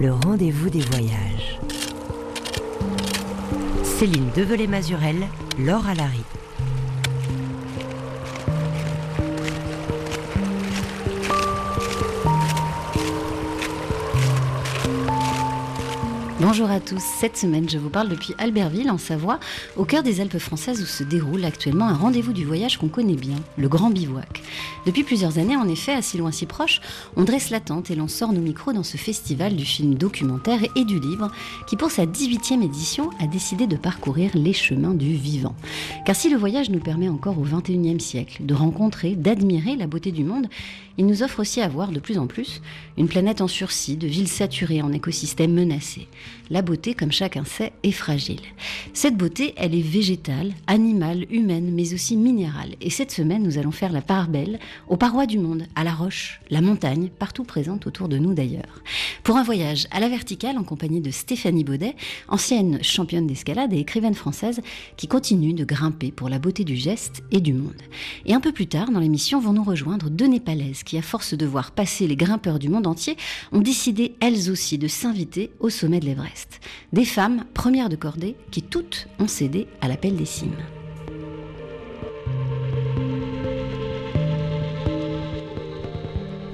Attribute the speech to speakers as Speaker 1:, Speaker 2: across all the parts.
Speaker 1: le rendez-vous des voyages. Céline Develay-Mazurel, Laure Alary.
Speaker 2: Bonjour à tous. Cette semaine, je vous parle depuis Albertville, en Savoie, au cœur des Alpes françaises où se déroule actuellement un rendez-vous du voyage qu'on connaît bien, le Grand Bivouac. Depuis plusieurs années, en effet, à si loin si proche, on dresse la tente et l'on sort nos micros dans ce festival du film documentaire et du livre qui, pour sa 18e édition, a décidé de parcourir les chemins du vivant. Car si le voyage nous permet encore au 21e siècle de rencontrer, d'admirer la beauté du monde, il nous offre aussi à voir de plus en plus une planète en sursis, de villes saturées en écosystèmes menacés. La beauté, comme chacun sait, est fragile. Cette beauté, elle est végétale, animale, humaine, mais aussi minérale. Et cette semaine, nous allons faire la part belle aux parois du monde, à la roche, la montagne, partout présente autour de nous d'ailleurs. Pour un voyage à la verticale en compagnie de Stéphanie Baudet, ancienne championne d'escalade et écrivaine française qui continue de grimper pour la beauté du geste et du monde. Et un peu plus tard dans l'émission vont nous rejoindre deux Népalaises qui, à force de voir passer les grimpeurs du monde entier, ont décidé elles aussi de s'inviter au sommet de l'Everest. Des femmes, premières de cordée, qui toutes ont cédé à l'appel des cimes.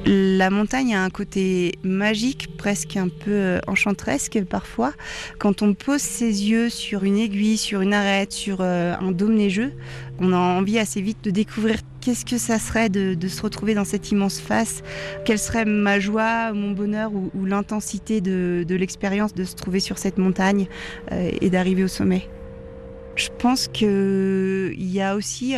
Speaker 3: La montagne a un côté magique, presque un peu euh, enchanteresque parfois. Quand on pose ses yeux sur une aiguille, sur une arête, sur euh, un dôme neigeux, on a envie assez vite de découvrir qu'est-ce que ça serait de, se retrouver dans cette immense face, quelle serait ma joie, mon bonheur ou, l'intensité de, l'expérience de se trouver sur cette montagne euh, et d'arriver au sommet. Je pense qu'il y a aussi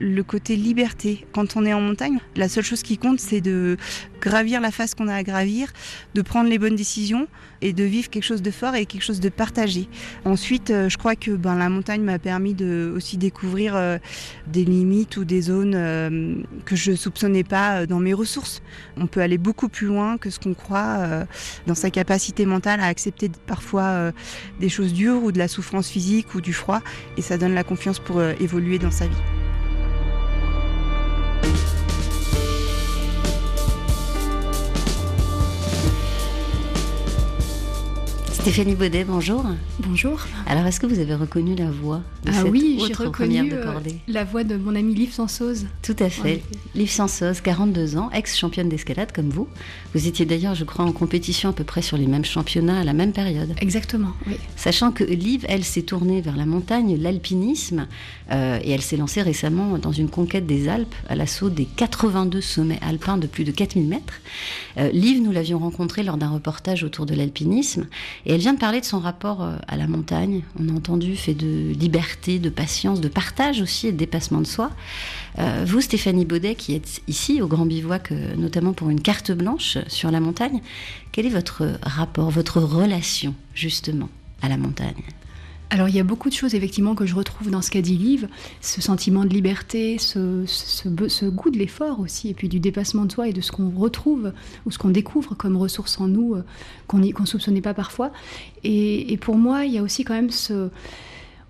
Speaker 3: le côté liberté. Quand on est en montagne, la seule chose qui compte, c'est de gravir la face qu'on a à gravir, de prendre les bonnes décisions et de vivre quelque chose de fort et quelque chose de partagé. Ensuite, euh, je crois que ben, la montagne m'a permis de aussi découvrir euh, des limites ou des zones euh, que je soupçonnais pas dans mes ressources. On peut aller beaucoup plus loin que ce qu'on croit dans sa capacité mentale à accepter parfois des choses dures ou de la souffrance physique ou du froid et ça donne la confiance pour évoluer dans sa vie.
Speaker 2: Stéphanie Baudet, bonjour.
Speaker 4: Bonjour.
Speaker 2: Alors, est-ce que vous avez reconnu la voix
Speaker 4: de Ah oui, j'ai reconnu euh, la voix de mon ami Liv Sansoz.
Speaker 2: Tout à fait. Liv Sansoz, 42 ans, ex-championne d'escalade comme vous. Vous étiez d'ailleurs, je crois, en compétition à peu près sur les mêmes championnats à la même période.
Speaker 4: Exactement, oui.
Speaker 2: Sachant que Liv, elle, s'est tournée vers la montagne, l'alpinisme, euh, et elle s'est lancée récemment dans une conquête des Alpes à l'assaut des 82 sommets alpins de plus de 4000 mètres. Euh, Liv, nous l'avions rencontrée lors d'un reportage autour de l'alpinisme. Et elle vient de parler de son rapport euh, à la montagne. On a entendu fait de liberté, de patience, de partage aussi et de dépassement de soi. Euh, vous, Stéphanie Baudet, qui êtes ici au Grand Bivouac, euh, notamment pour une carte blanche sur la montagne, quel est votre rapport, votre relation justement à la montagne?
Speaker 4: Alors il y a beaucoup de choses effectivement que je retrouve dans ce qu'a dit Liv, ce sentiment de liberté, ce, goût de l'effort aussi, et puis du dépassement de soi et de ce qu'on retrouve ou ce qu'on découvre comme ressources en nous euh, qu'on ne soupçonnait pas parfois. Et, et, pour moi, il y a aussi quand même ce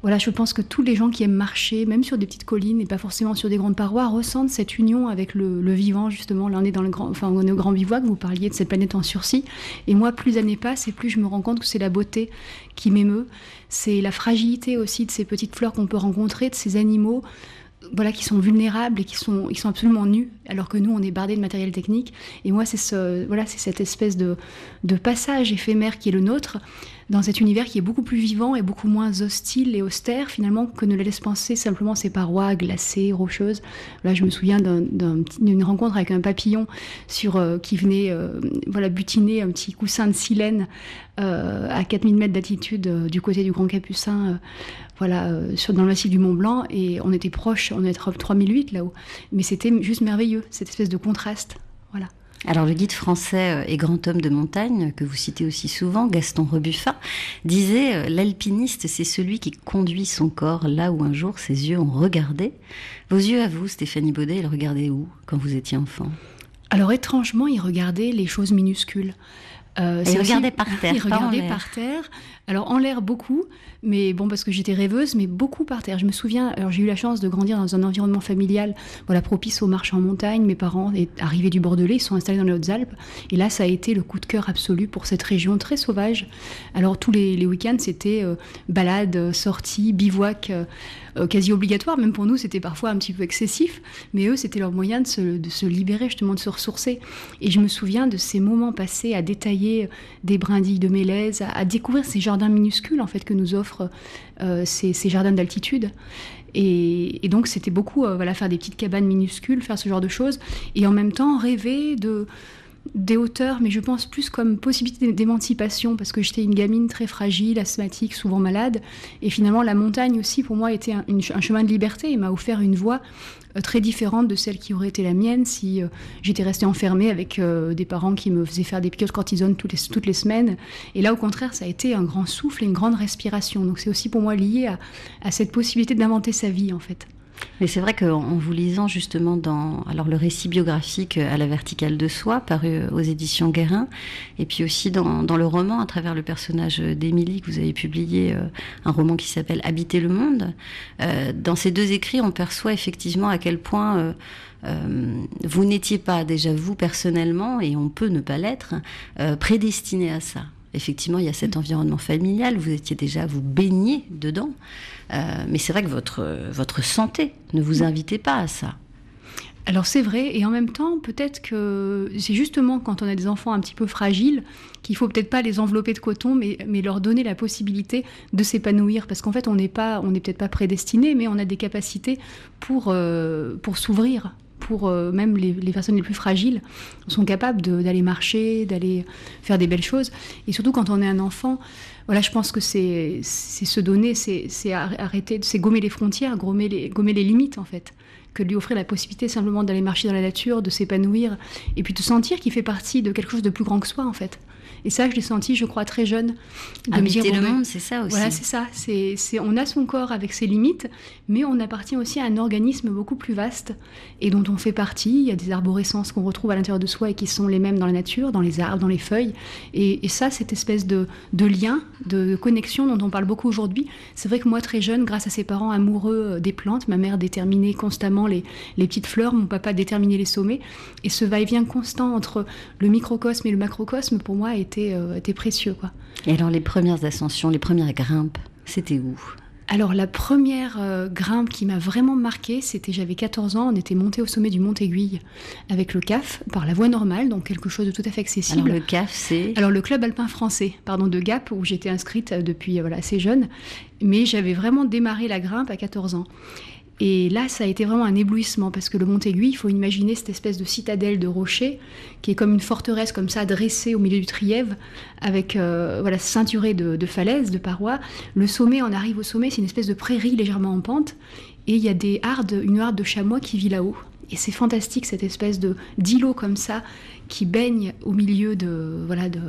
Speaker 4: voilà, je pense que tous les gens qui aiment marcher, même sur des petites collines et pas forcément sur des grandes parois, ressentent cette union avec le, vivant, justement. Là, on est dans le grand, enfin, on est au grand bivouac, vous parliez de cette planète en sursis. Et moi, plus années passent et plus je me rends compte que c'est la beauté qui m'émeut. C'est la fragilité aussi de ces petites fleurs qu'on peut rencontrer, de ces animaux voilà, qui sont vulnérables et qui sont, sont absolument nus, alors que nous, on est bardé de matériel technique. Et moi, c'est ce, voilà, cette espèce de passage éphémère qui est le nôtre, dans cet univers qui est beaucoup plus vivant et beaucoup moins hostile et austère finalement que ne laisse penser simplement ces parois glacées, rocheuses. Là, je me souviens d'une rencontre avec un papillon sur, euh, qui venait euh, voilà, butiner un petit coussin de silène euh, à 4000 mètres d'altitude du côté du Grand Capucin, voilà, dans le massif du Mont Blanc. Et on était proche, on était 3008 là-haut. Mais c'était juste merveilleux, cette espèce de contraste.
Speaker 2: Alors le guide français euh, et grand homme de montagne, que vous citez aussi souvent, Gaston Rebuffat, disait euh, L'alpiniste, c'est celui qui conduit son corps là où un jour ses yeux ont regardé. Vos yeux à vous, Stéphanie Baudet, ils regardaient où quand vous étiez enfant?
Speaker 4: Alors étrangement, ils regardaient les choses minuscules.
Speaker 2: Euh, il regardait par terre.
Speaker 4: Il regardait par terre. Alors en l'air beaucoup, mais bon parce que j'étais rêveuse, mais beaucoup par terre. Je me souviens, alors j'ai eu la chance de grandir dans un environnement familial, voilà propice aux marches en montagne. Mes parents, arrivés du Bordelais, ils sont installés dans les Hautes-Alpes, et là ça a été le coup de cœur absolu pour cette région très sauvage. Alors tous les, week-ends c'était euh, balade, sortie, bivouac. Euh, quasi obligatoire. Même pour nous, c'était parfois un petit peu excessif, mais eux, c'était leur moyen de se, libérer, justement, de se ressourcer. Et je me souviens de ces moments passés à détailler des brindilles de mélèze, à, découvrir ces minuscules, en fait, que nous offrent euh, ces, jardins d'altitude. Et, donc c'était beaucoup euh, voilà faire des petites cabanes minuscules, faire ce genre de choses, et en même temps rêver de des hauteurs, mais je pense plus comme possibilité d'émancipation, parce que j'étais une gamine très fragile, asthmatique, souvent malade. Et finalement, la montagne aussi, pour moi, était un, chemin de liberté et m'a offert une voie très différente de celle qui aurait été la mienne si euh, j'étais restée enfermée avec euh, des parents qui me faisaient faire des piqûres de cortisone toutes les, toutes les semaines. Et là, au contraire, ça a été un grand souffle et une grande respiration. Donc c'est aussi pour moi lié à cette possibilité d'inventer sa vie, en fait.
Speaker 2: Mais c'est vrai qu'en vous lisant justement dans alors le récit biographique à la verticale de soi, paru aux éditions Guérin, et puis aussi dans, dans le roman, à travers le personnage d'Émilie, que vous avez publié euh, un roman qui s'appelle Habiter le monde, euh, dans ces deux écrits, on perçoit effectivement à quel point euh, euh vous n'étiez pas déjà vous personnellement, et on peut ne pas l'être, euh, prédestiné à ça. Effectivement, il y a cet environnement familial, vous étiez déjà, vous baignez dedans. Euh, mais c'est vrai que votre, votre santé ne vous invitait pas à ça.
Speaker 4: Alors c'est vrai, et en même temps, peut-être que c'est justement quand on a des enfants un petit peu fragiles qu'il faut peut-être pas les envelopper de coton, mais, mais leur donner la possibilité de s'épanouir, parce qu'en fait on n'est pas, on n'est peut-être pas prédestiné, mais on a des capacités pour, euh, pour s'ouvrir, euh, même les, personnes les plus fragiles sont capables d'aller marcher, d'aller faire des belles choses. Et surtout quand on est un enfant, voilà, je pense que c'est se donner, c'est arrêter, c'est gommer les frontières, gommer les, gommer les limites en fait que lui offrir la possibilité simplement d'aller marcher dans la nature, de s'épanouir, et puis de sentir qu'il fait partie de quelque chose de plus grand que soi en fait. Et ça, je l'ai senti, je crois, très jeune.
Speaker 2: De Habiter le monde, c'est ça aussi.
Speaker 4: Voilà, c'est ça. C'est, on a son corps avec ses limites, mais on appartient aussi à un organisme beaucoup plus vaste et dont on fait partie. Il y a des arborescences qu'on retrouve à l'intérieur de soi et qui sont les mêmes dans la nature, dans les arbres, dans les feuilles. Et, ça, cette espèce de, de, lien, de connexion dont on parle beaucoup aujourd'hui, c'est vrai que moi, très jeune, grâce à ses parents amoureux euh, des plantes, ma mère déterminait constamment les, les petites fleurs, mon papa déterminait les sommets. Et ce va-et-vient constant entre le microcosme et le macrocosme, pour moi, est euh, était, précieux. Quoi.
Speaker 2: Et alors les premières ascensions, les premières grimpes, c'était où?
Speaker 4: Alors la première euh, grimpe qui m'a vraiment marqué, c'était j'avais 14 ans, on était monté au sommet du Mont Aiguille avec le CAF par la voie normale, donc quelque chose de tout à fait accessible.
Speaker 2: Alors le CAF c'est?
Speaker 4: Alors le club alpin français, pardon de Gap où j'étais inscrite depuis voilà assez jeune, mais j'avais vraiment démarré la grimpe à 14 ans. Et là, ça a été vraiment un éblouissement parce que le Mont-Aiguille, il faut imaginer cette espèce de citadelle de rochers qui est comme une forteresse comme ça dressée au milieu du Trièvre avec euh, voilà ceinturée de, falaises, de parois. Le sommet, on arrive au sommet, c'est une espèce de prairie légèrement en pente et il y a des hardes, une harde de chamois qui vit là-haut. Et c'est fantastique cette espèce de d'îlot comme ça qui baigne au milieu de voilà de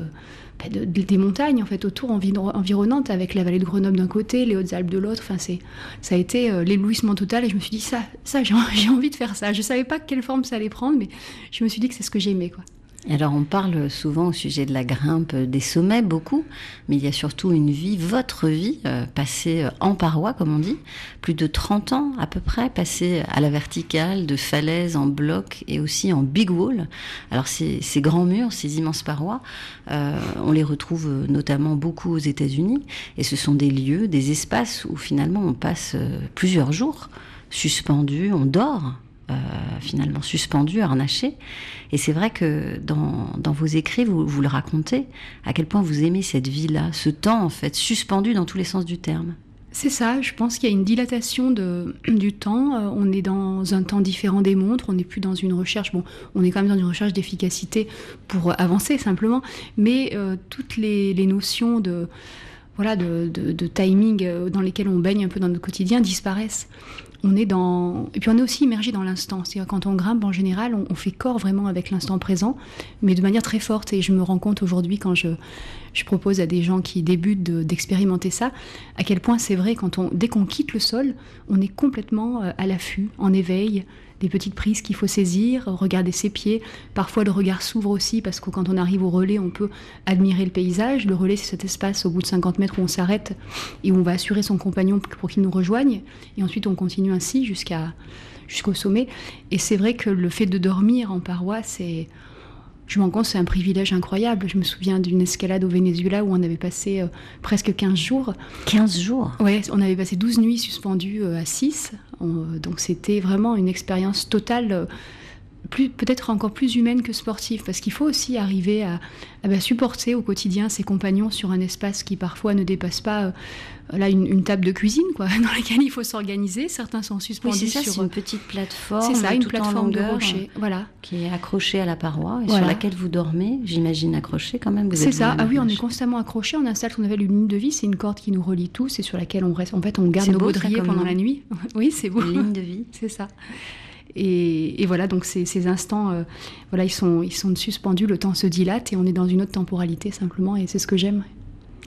Speaker 4: des montagnes en fait autour environnantes avec la vallée de Grenoble d'un côté, les Hautes-Alpes de l'autre. Enfin, c'est ça a été euh, l'éblouissement total et je me suis dit ça, ça j'ai envie de faire ça. Je savais pas quelle forme ça allait prendre, mais je me suis dit que c'est ce que j'aimais quoi.
Speaker 2: Alors on parle souvent au sujet de la grimpe des sommets, beaucoup, mais il y a surtout une vie, votre vie, euh, passée euh, en paroi, comme on dit, plus de 30 ans à peu près, passée à la verticale, de falaise en bloc et aussi en big wall. Alors ces, grands murs, ces immenses parois, euh, on les retrouve notamment beaucoup aux États-Unis, et ce sont des lieux, des espaces où finalement on passe plusieurs jours suspendus, on dort euh, finalement suspendu, harnaché. Et c'est vrai que dans, vos écrits, vous, le racontez, à quel point vous aimez cette vie-là, ce temps en fait, suspendu dans tous les sens du terme.
Speaker 4: C'est ça, je pense qu'il y a une dilatation du temps. Euh, on est dans un temps différent des montres, on n'est plus dans une recherche, bon, on est quand même dans une recherche d'efficacité pour avancer simplement, mais euh, toutes les, notions de, voilà, de, timing dans lesquelles on baigne un peu dans notre quotidien disparaissent on est dans et puis on est aussi immergé dans l'instant. C'est-à-dire quand on grimpe en général, on, fait corps vraiment avec l'instant présent, mais de manière très forte. Et je me rends compte aujourd'hui quand je, je propose à des gens qui débutent d'expérimenter ça, à quel point c'est vrai quand on dès qu'on quitte le sol, on est complètement euh, à l'affût, en éveil, des petites prises qu'il faut saisir, regarder ses pieds. Parfois, le regard s'ouvre aussi parce que quand on arrive au relais, on peut admirer le paysage. Le relais, c'est cet espace au bout de 50 mètres où on s'arrête et où on va assurer son compagnon pour qu'il nous rejoigne. Et ensuite, on continue ainsi jusqu'à jusqu'au sommet. Et c'est vrai que le fait de dormir en paroi, c'est je m'en compte, c'est un privilège incroyable. Je me souviens d'une escalade au Venezuela où on avait passé euh, presque 15 jours.
Speaker 2: 15 jours
Speaker 4: Ouais, on avait passé 12 nuits suspendues euh, à 6. donc c'était vraiment une expérience totale. Euh, peut-être encore plus humaine que sportive, parce qu'il faut aussi arriver à, bah, supporter au quotidien ses compagnons sur un espace qui parfois ne dépasse pas euh, là une, table de cuisine, quoi, dans laquelle il faut s'organiser. Certains sont suspendus
Speaker 2: oui, ça,
Speaker 4: sur
Speaker 2: une petite plateforme,
Speaker 4: c'est ça, une plateforme
Speaker 2: de
Speaker 4: rocher, voilà,
Speaker 2: qui est accrochée à la paroi et sur laquelle vous dormez. J'imagine accroché quand même.
Speaker 4: C'est ça. Ah oui, on est constamment accroché. On installe ce qu'on appelle une ligne de vie. C'est une corde qui nous relie tous et sur laquelle on reste. En fait, on garde nos baudriers pendant la nuit. oui, c'est beau.
Speaker 2: Une ligne de vie.
Speaker 4: c'est ça. Et, voilà, donc ces, instants, euh, voilà, ils sont, ils sont suspendus, le temps se dilate et on est dans une autre temporalité simplement, et c'est ce que j'aime.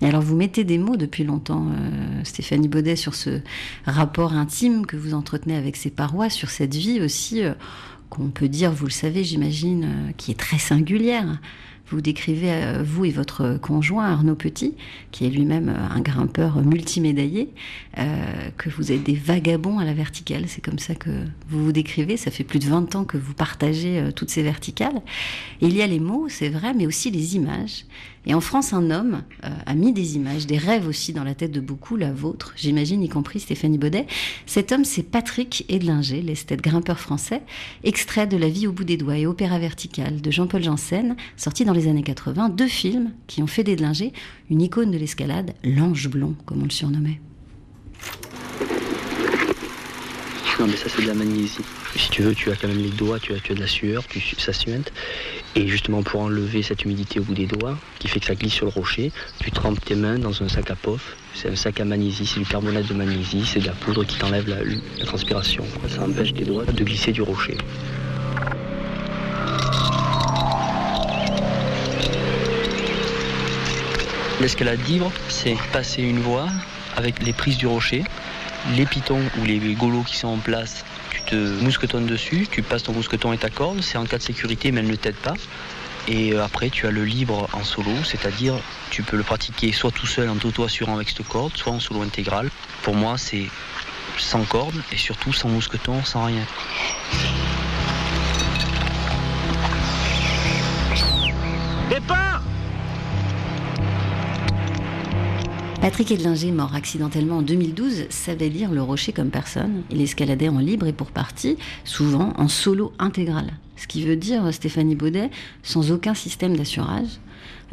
Speaker 2: Et alors vous mettez des mots depuis longtemps, euh, Stéphanie Baudet, sur ce rapport intime que vous entretenez avec ces parois, sur cette vie aussi, euh, qu'on peut dire, vous le savez, j'imagine, qui est très singulière. Vous décrivez, euh, vous et votre conjoint Arnaud Petit, qui est lui-même euh, un grimpeur multimédaillé, euh, que vous êtes des vagabonds à la verticale. C'est comme ça que vous vous décrivez. Ça fait plus de 20 ans que vous partagez toutes ces verticales. Il y a les mots, c'est vrai, mais aussi les images. Et en France, un homme euh, a mis des images, des rêves aussi dans la tête de beaucoup, la vôtre, j'imagine, y compris Stéphanie Baudet. Cet homme, c'est Patrick Edlinger, l'esthète grimpeur français, extrait de La vie au bout des doigts et Opéra vertical de Jean-Paul Janssen, sorti dans les années 80, deux films qui ont fait d'Edlinger une icône de l'escalade, l'ange blond, comme on le surnommait.
Speaker 5: Non mais ça c'est de la magnésie. Si tu veux, tu as quand même les doigts, tu as, de la sueur, tu, ça suinte. Et justement pour enlever cette humidité au bout des doigts, qui fait que ça glisse sur le rocher, tu trempes tes mains dans un sac à pof. C'est un sac à magnésie, c'est du carbonate de magnésie, c'est de la poudre qui t'enlève la, la transpiration. Ça empêche tes doigts de glisser du rocher. L'escalade libre, c'est passer une voie avec les prises du rocher les pitons ou les golots qui sont en place, mousquetonnes dessus, tu passes ton mousqueton et ta corde, c'est en cas de sécurité mais elle ne t'aide pas. Et euh, après tu as le libre en solo, c'est-à-dire tu peux le pratiquer soit tout seul en t'auto-assurant avec cette corde, soit en solo intégral. Pour moi c'est sans corde et surtout sans mousqueton, sans rien.
Speaker 2: Départ Patrick Edlinger, mort accidentellement en 2012, savait lire le rocher comme personne. Il escaladait en libre et pour partie, souvent en solo intégral. Ce qui veut dire, Stéphanie Baudet, sans aucun système d'assurage.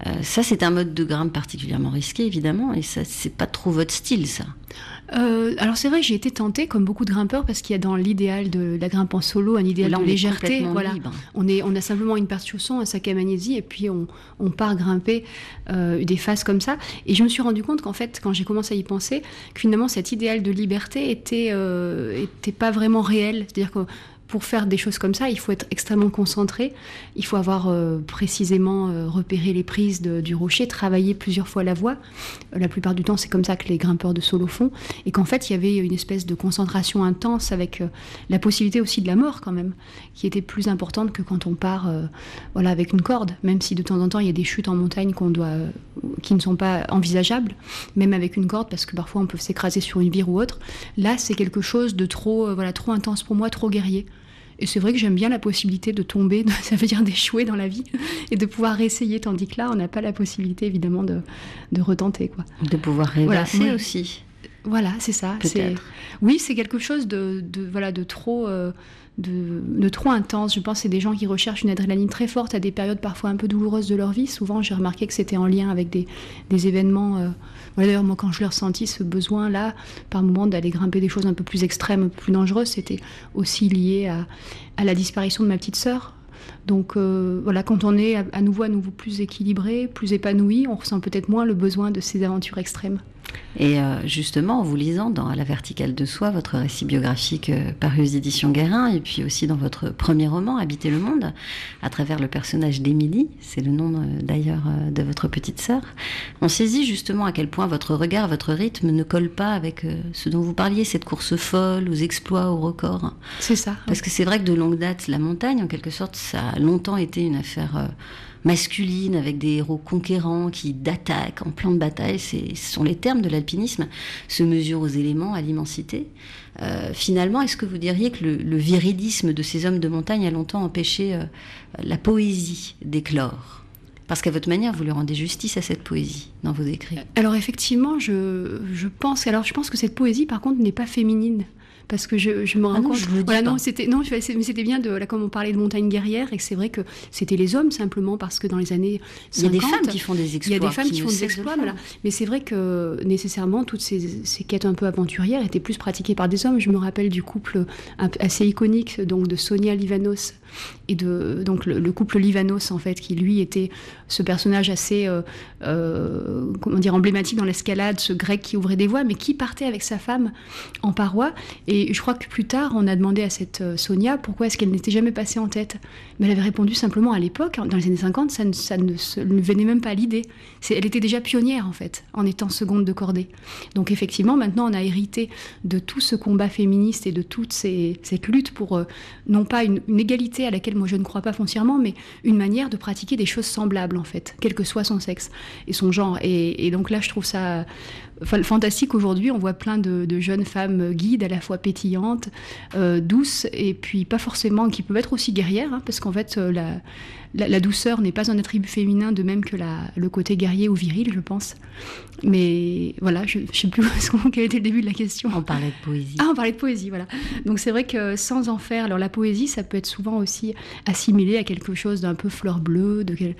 Speaker 2: Euh, ça, c'est un mode de grimpe particulièrement risqué, évidemment, et ça, c'est pas trop votre style, ça.
Speaker 4: Euh, alors c'est vrai que j'ai été tentée, comme beaucoup de grimpeurs, parce qu'il y a dans l'idéal de la grimpe en solo un idéal de légèreté. Voilà, on est, on a simplement une paire de chaussons, un sac à magnésie, et puis on, part grimper euh, des phases comme ça. Et je me suis rendu compte qu'en fait, quand j'ai commencé à y penser, que finalement cet idéal de liberté était, était pas vraiment réel. C'est-à-dire que pour faire des choses comme ça, il faut être extrêmement concentré, il faut avoir euh, précisément euh, repéré les prises du rocher, travailler plusieurs fois la voie. Euh, la plupart du temps, c'est comme ça que les grimpeurs de solo font. Et qu'en fait, il y avait une espèce de concentration intense avec la possibilité aussi de la mort quand même, qui était plus importante que quand on part voilà, avec une corde. Même si de temps en temps, il y a des chutes en montagne doit, qui ne sont pas envisageables, même avec une corde, parce que parfois on peut s'écraser sur une vire ou autre. Là, c'est quelque chose de trop, voilà, trop intense pour moi, trop guerrier. Et c'est vrai que j'aime bien la possibilité de tomber, ça veut dire d'échouer dans la vie, et de pouvoir réessayer, tandis que là, on n'a pas la possibilité, évidemment, de, de retenter. Quoi.
Speaker 2: De pouvoir rêvasser aussi.
Speaker 4: Voilà, c'est ça. Oui, c'est quelque chose de, de, voilà, de trop... Euh, de, trop intense. Je pense que c'est des gens qui recherchent une adrénaline très forte à des périodes parfois un peu douloureuses de leur vie. Souvent, j'ai remarqué que c'était en lien avec des, événements. Euh, d'ailleurs, moi, quand je leur senti ce besoin-là, par moment, d'aller grimper des choses un peu plus extrêmes, plus dangereuses, c'était aussi lié à, la disparition de ma petite sœur. Donc euh, voilà, quand on est à, nouveau à nouveau plus équilibré, plus épanoui, on ressent peut-être moins le besoin de ces aventures extrêmes.
Speaker 2: Et euh, justement, en vous lisant dans À la verticale de soi, votre récit biographique euh, paru aux éditions Guérin, et puis aussi dans votre premier roman, Habiter le monde, à travers le personnage d'Émilie, c'est le nom euh, d'ailleurs de votre petite sœur, on saisit justement à quel point votre regard, votre rythme ne colle pas avec ce dont vous parliez, cette course folle, aux exploits, aux records.
Speaker 4: C'est ça.
Speaker 2: Parce que c'est vrai que de longue date, la montagne, en quelque sorte, ça a longtemps été une affaire masculine, avec des héros conquérants qui d'attaque en plan de bataille, ce sont les termes de l'alpinisme, se mesurent aux éléments, à l'immensité. Euh, finalement, est-ce que vous diriez que le, le viridisme de ces hommes de montagne a longtemps empêché euh, la poésie d'éclore? Parce qu'à votre manière, vous lui rendez justice à cette poésie dans vos écrits.
Speaker 4: Alors effectivement, je, je pense. Alors je pense que cette poésie, par contre, n'est pas féminine. Parce que je, je me rends
Speaker 2: Ah non,
Speaker 4: compte.
Speaker 2: dis
Speaker 4: voilà, non, c'était non, mais c'était bien de là comme on parlait de montagne guerrière et que c'est vrai que c'était les hommes simplement parce que dans les années 50,
Speaker 2: Il y a des femmes qui font des
Speaker 4: il y
Speaker 2: exploits.
Speaker 4: a des femmes qui, font des
Speaker 2: de
Speaker 4: exploits, voilà. Mais c'est vrai que nécessairement toutes ces, ces quêtes un peu aventurières étaient plus pratiquées par des hommes. Je me rappelle du couple un- assez iconique donc de Sonia Livanos et donc le, le couple Livanos en fait qui lui était ce personnage assez euh, euh, comment dire emblématique dans l'escalade, ce grec qui ouvrait des voies, mais qui partait avec sa femme en paroi. Et je crois que plus tard, on a demandé à cette euh, Sonia pourquoi est-ce qu'elle n'était jamais passée en tête. Mais elle avait répondu simplement à l'époque, dans les années 50, ça ne, venait même pas à l'idée. Elle était déjà pionnière en fait, en étant seconde de cordée. Donc effectivement, maintenant, on a hérité de tout ce combat féministe et de toute cette lutte pour non pas une égalité à laquelle moi je ne crois pas foncièrement, mais une manière de pratiquer des choses semblables en fait, quel que soit son sexe et son genre. Et, et donc là, je trouve ça fantastique aujourd'hui. On voit plein de, de jeunes femmes guides, à la fois pétillantes, euh, douces, et puis pas forcément qui peuvent être aussi guerrières, hein, parce qu'en fait, euh, la, la, la douceur n'est pas un attribut féminin, de même que la, le côté guerrier ou viril, je pense. Mais voilà, je ne sais plus quel était le début de la question.
Speaker 2: On parlait de poésie.
Speaker 4: Ah, on parlait de poésie, voilà. Donc c'est vrai que sans en faire, alors la poésie, ça peut être souvent aussi assimilé à quelque chose d'un peu fleur bleue, de quel-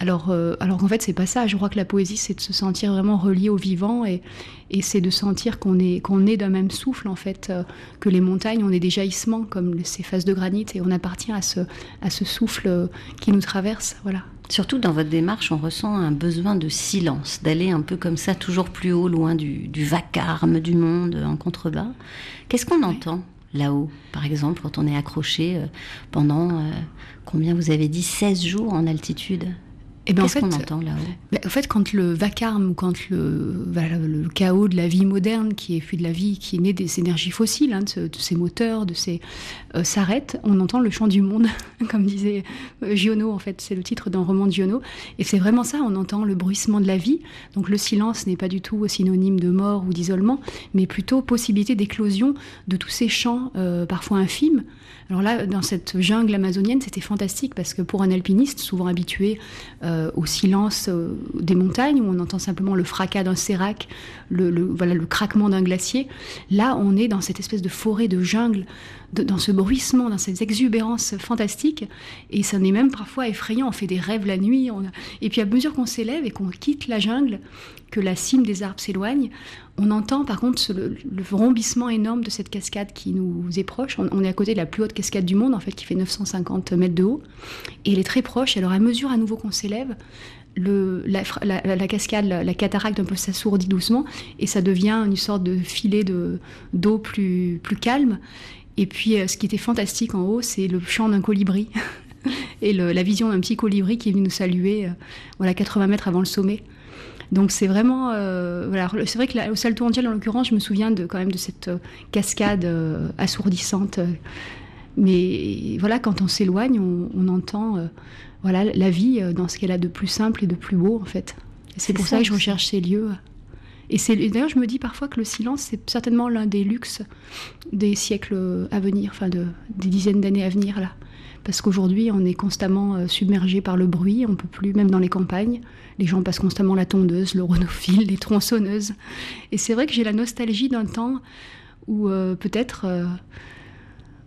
Speaker 4: alors, euh, alors qu'en fait, c'est pas ça. Je crois que la poésie, c'est de se sentir vraiment relié au vivant et, et c'est de sentir qu'on est, qu'on est d'un même souffle, en fait, euh, que les montagnes, on est des jaillissements comme ces faces de granit et on appartient à ce, à ce souffle euh, qui nous traverse, voilà.
Speaker 2: Surtout dans votre démarche, on ressent un besoin de silence, d'aller un peu comme ça, toujours plus haut, loin du, du vacarme du monde, en contrebas. Qu'est-ce qu'on entend là-haut, par exemple, quand on est accroché pendant, euh, combien vous avez dit, 16 jours en altitude?
Speaker 4: Et ben, en
Speaker 2: Qu'est-ce
Speaker 4: fait,
Speaker 2: qu'on entend là-haut?
Speaker 4: Ben, en fait, quand le vacarme, ou quand le, voilà, le chaos de la vie moderne, qui est fait de la vie, qui est né des énergies fossiles, hein, de, ce- de ces moteurs, de ces euh, s'arrête, on entend le chant du monde, comme disait euh, Giono. En fait, c'est le titre d'un roman de Giono, et c'est vraiment ça. On entend le bruissement de la vie. Donc le silence n'est pas du tout synonyme de mort ou d'isolement, mais plutôt possibilité d'éclosion de tous ces chants, euh, parfois infimes. Alors là, dans cette jungle amazonienne, c'était fantastique parce que pour un alpiniste, souvent habitué euh, au silence euh, des montagnes, où on entend simplement le fracas d'un sérac, le, le- voilà, le craquement d'un glacier, là, on est dans cette espèce de forêt de jungle, dans ce bruissement, dans cette exubérance fantastique, et ça n'est même parfois effrayant. On fait des rêves la nuit, et puis à mesure qu'on s'élève et qu'on quitte la jungle, que la cime des arbres s'éloigne, on entend par contre le, le énorme de cette cascade qui nous est proche. On, est à côté de la plus haute cascade du monde, en fait, qui fait 950 mètres de haut. Et elle est très proche. Alors, à mesure à nouveau qu'on s'élève, la, cascade, la, cataracte un peu s'assourdit doucement et ça devient une sorte de filet de- d'eau plus calme. Et puis, euh, ce qui était fantastique en haut, c'est le chant d'un colibri et le- la vision d'un petit colibri qui est venu nous saluer, euh, voilà, 80 mètres avant le sommet. Donc c'est vraiment, euh, voilà, c'est vrai que là, au Salto Angel en l'occurrence, je me souviens de quand même de cette cascade euh, assourdissante. mais voilà, quand on s'éloigne, on, on entend, voilà, la vie dans ce qu'elle a de plus simple et de plus beau en fait. C'est pour
Speaker 2: ça
Speaker 4: ça, que je recherche ces lieux. Et c'est d'ailleurs, je me dis parfois que le silence, c'est certainement l'un des luxes des siècles à venir, enfin de, des dizaines d'années à venir là. Parce qu'aujourd'hui, on est constamment euh, submergé par le bruit, on peut plus, même dans les campagnes, les gens passent constamment la tondeuse, le rhodophile, les tronçonneuses. Et c'est vrai que j'ai la nostalgie d'un temps où euh, peut-être euh,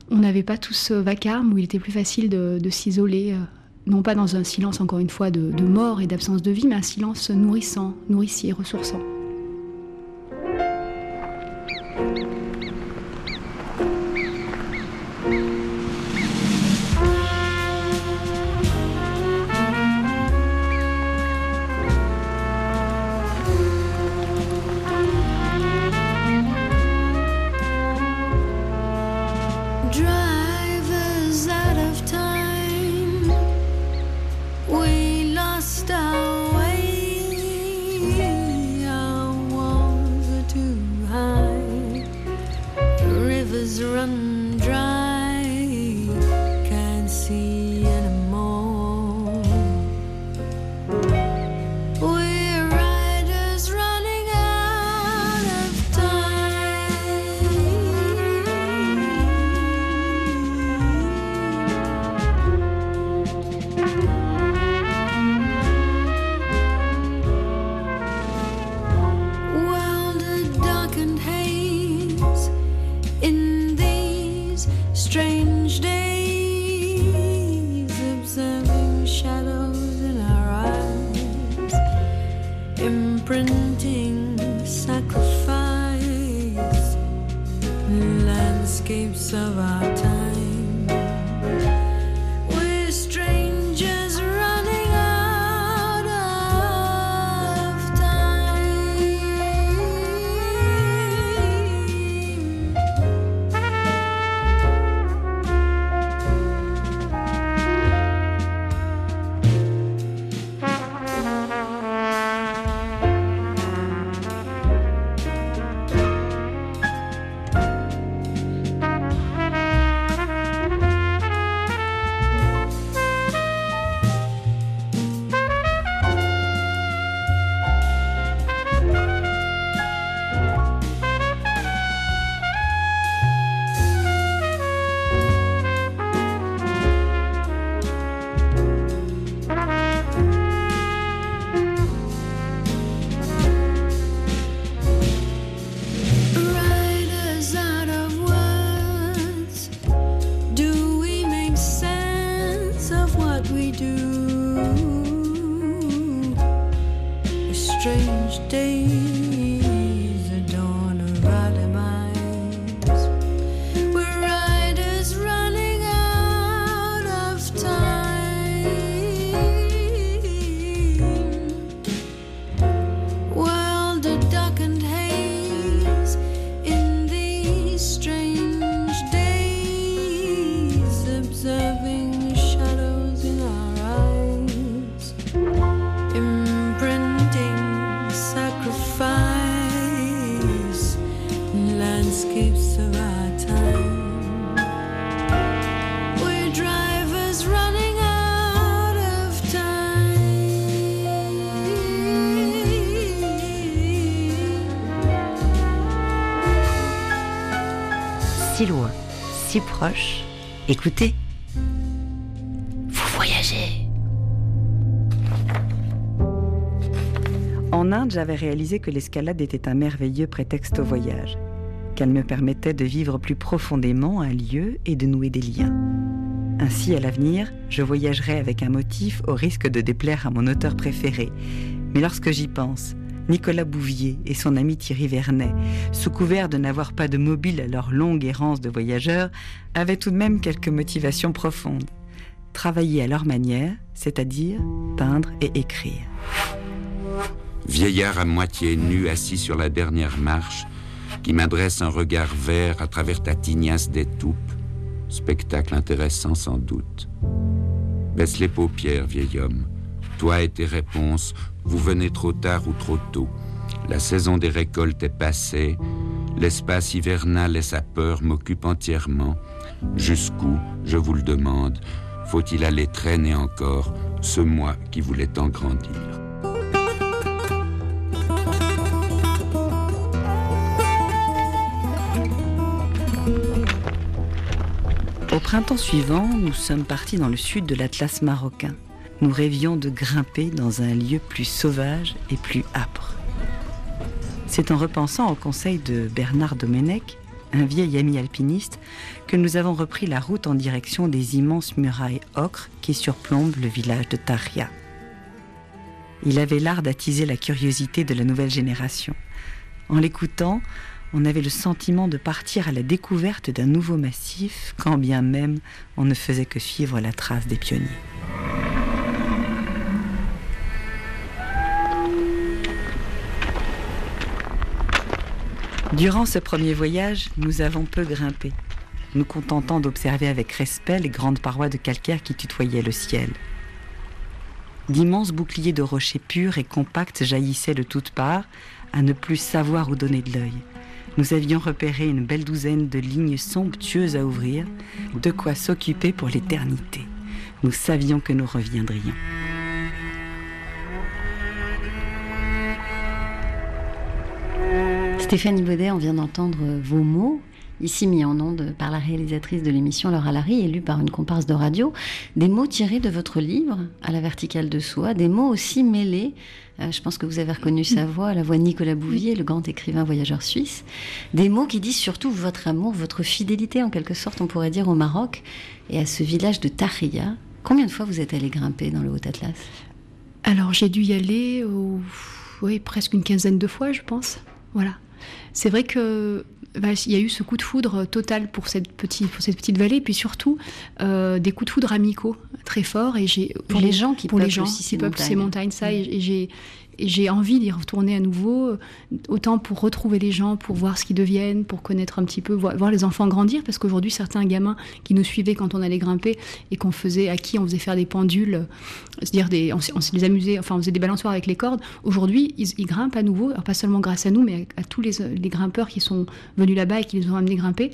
Speaker 4: on n'avait pas tout ce vacarme, où il était plus facile de, s'isoler, euh, non pas dans un silence, encore une fois, de mort et d'absence de vie, mais un silence nourrissant, nourricier, ressourçant.
Speaker 1: Écoutez. Vous voyagez.
Speaker 6: En Inde, j'avais réalisé que l'escalade était un merveilleux prétexte au voyage, qu'elle me permettait de vivre plus profondément un lieu et de nouer des liens. Ainsi, à l'avenir, je voyagerai avec un motif au risque de déplaire à mon auteur préféré. Mais lorsque j'y pense, Nicolas Bouvier et son ami Thierry Vernet, sous couvert de n'avoir pas de mobile à leur longue errance de voyageurs, avaient tout de même quelques motivations profondes. Travailler à leur manière, c'est-à-dire peindre et écrire.
Speaker 7: Vieillard à moitié nu assis sur la dernière marche, qui m'adresse un regard vert à travers ta tignasse d'étoupe. Spectacle intéressant sans doute. Baisse les paupières, vieil homme. Toi et tes réponses, vous venez trop tard ou trop tôt. La saison des récoltes est passée. L'espace hivernal et sa peur m'occupent entièrement. Jusqu'où, je vous le demande, faut-il aller traîner encore ce moi qui voulait tant grandir?
Speaker 6: Au printemps suivant, nous sommes partis dans le sud de l'Atlas marocain. Nous rêvions de grimper dans un lieu plus sauvage et plus âpre. C'est en repensant au conseil de Bernard Domenech, un vieil ami alpiniste, que nous avons repris la route en direction des immenses murailles ocre qui surplombent le village de Tahria. Il avait l'art d'attiser la curiosité de la nouvelle génération. En l'écoutant, on avait le sentiment de partir à la découverte d'un nouveau massif, quand bien même on ne faisait que suivre la trace des pionniers. Durant ce premier voyage, nous avons peu grimpé, nous contentant d'observer avec respect les grandes parois de calcaire qui tutoyaient le ciel. D'immenses boucliers de rochers purs et compacts jaillissaient de toutes parts, à ne plus savoir où donner de l'œil. Nous avions repéré une belle douzaine de lignes somptueuses à ouvrir, de quoi s'occuper pour l'éternité. Nous savions que nous reviendrions.
Speaker 2: Stéphanie Baudet, on vient d'entendre vos mots, ici mis en onde par la réalisatrice de l'émission Laura Larry, élue par une comparse de radio. Des mots tirés de votre livre, À la verticale de soi, des mots aussi mêlés. Euh, je pense que vous avez reconnu sa voix, la voix de Nicolas Bouvier, le grand écrivain voyageur suisse. Des mots qui disent surtout votre amour, votre fidélité en quelque sorte, on pourrait dire, au Maroc et à ce village de Tahria. Combien de fois vous êtes allé grimper dans le Haut-Atlas
Speaker 4: Alors j'ai dû y aller au... oui, presque une quinzaine de fois, je pense. Voilà. C'est vrai que bah, il y a eu ce coup de foudre total pour cette petite, pour cette petite vallée, et puis surtout euh, des coups de foudre amicaux très forts. Et j'ai
Speaker 2: pour les gens qui
Speaker 4: pour
Speaker 2: peuplent
Speaker 4: les gens
Speaker 2: aussi ces montagnes.
Speaker 4: montagnes, ça, et, et j'ai j'ai envie d'y retourner à nouveau, autant pour retrouver les gens, pour voir ce qu'ils deviennent, pour connaître un petit peu, voir, les enfants grandir, parce qu'aujourd'hui, certains gamins qui nous suivaient quand on allait grimper et qu'on faisait, à qui on faisait faire des pendules, c'est-à-dire des, on, on se enfin, on faisait des balançoires avec les cordes. Aujourd'hui, ils, grimpent à nouveau, alors pas seulement grâce à nous, mais à, tous les, grimpeurs qui sont venus là-bas et qui les ont amenés grimper.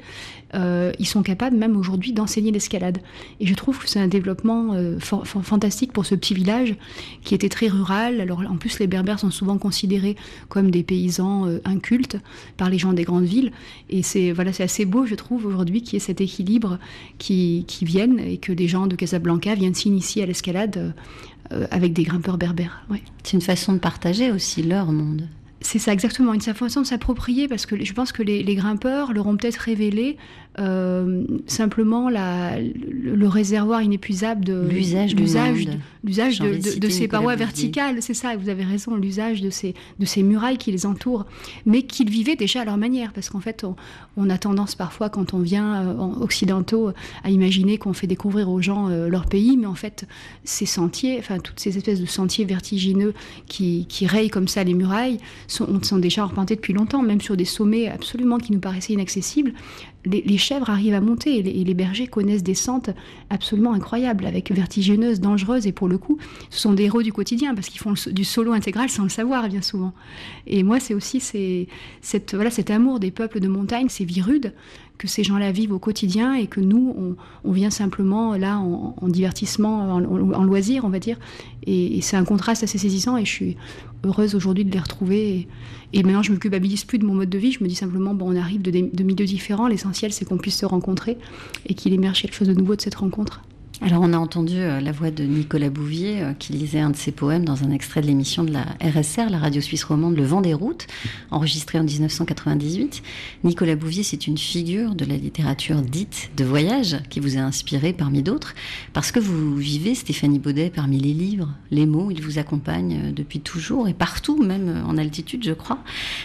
Speaker 4: Euh, ils sont capables, même aujourd'hui, d'enseigner l'escalade. Et je trouve que c'est un développement euh, fantastique pour ce petit village qui était très rural. Alors en plus, les Berbères sont souvent considérés comme des paysans euh, incultes par les gens des grandes villes. Et c'est voilà, c'est assez beau, je trouve, aujourd'hui, qu'il y ait cet équilibre qui, qui vienne et que des gens de Casablanca viennent s'initier à l'escalade euh, euh, avec des grimpeurs berbères. Ouais.
Speaker 2: C'est une façon de partager aussi leur monde.
Speaker 4: C'est ça exactement, une façon de s'approprier parce que je pense que les, les grimpeurs leur ont peut-être révélé euh, simplement la, le, le réservoir inépuisable de
Speaker 2: L'usage
Speaker 4: de- l'usage
Speaker 2: J'ai envie
Speaker 4: de,
Speaker 2: de
Speaker 4: de-
Speaker 2: citer
Speaker 4: de ces parois verticales, c'est ça, vous avez raison, l'usage de ces, de ces murailles qui les entourent, mais qu'ils vivaient déjà à leur manière, parce qu'en fait, on, on a tendance parfois, quand on vient euh, en occidentaux, à imaginer qu'on fait découvrir aux gens euh, leur pays, mais en fait, ces sentiers, enfin, toutes ces espèces de sentiers vertigineux qui, qui rayent comme ça les murailles, sont, sont déjà arpentés depuis longtemps, même sur des sommets absolument qui nous paraissaient inaccessibles. Les, chèvres arrivent à monter et les, bergers connaissent des sentes absolument incroyables, avec vertigineuses, dangereuses, et pour le coup, ce sont des héros du quotidien parce qu'ils font du solo intégral sans le savoir bien souvent. Et moi, c'est aussi cette, voilà, cet amour des peuples de montagne, ces vies rudes que ces gens-là vivent au quotidien et que nous, on, on vient simplement là en, en divertissement, en, loisir, on va dire. Et, c'est un contraste assez saisissant et je suis heureuse aujourd'hui de les retrouver. Et, maintenant, je me culpabilise plus de mon mode de vie. Je me dis simplement, bon, on arrive de, de milieux différents. L'essentiel, c'est qu'on puisse se rencontrer et qu'il émerge quelque chose de nouveau de cette rencontre.
Speaker 2: Alors on a entendu euh, la voix de Nicolas Bouvier euh, qui lisait un de ses poèmes dans un extrait de l'émission de la RSR, la radio suisse romande Le Vent des routes, enregistré en 1998. Nicolas Bouvier, c'est une figure de la littérature dite de voyage qui vous a inspiré parmi d'autres, parce que vous vivez, Stéphanie Baudet, parmi les livres, les mots, ils vous accompagnent euh, depuis toujours et partout, même en altitude, je crois.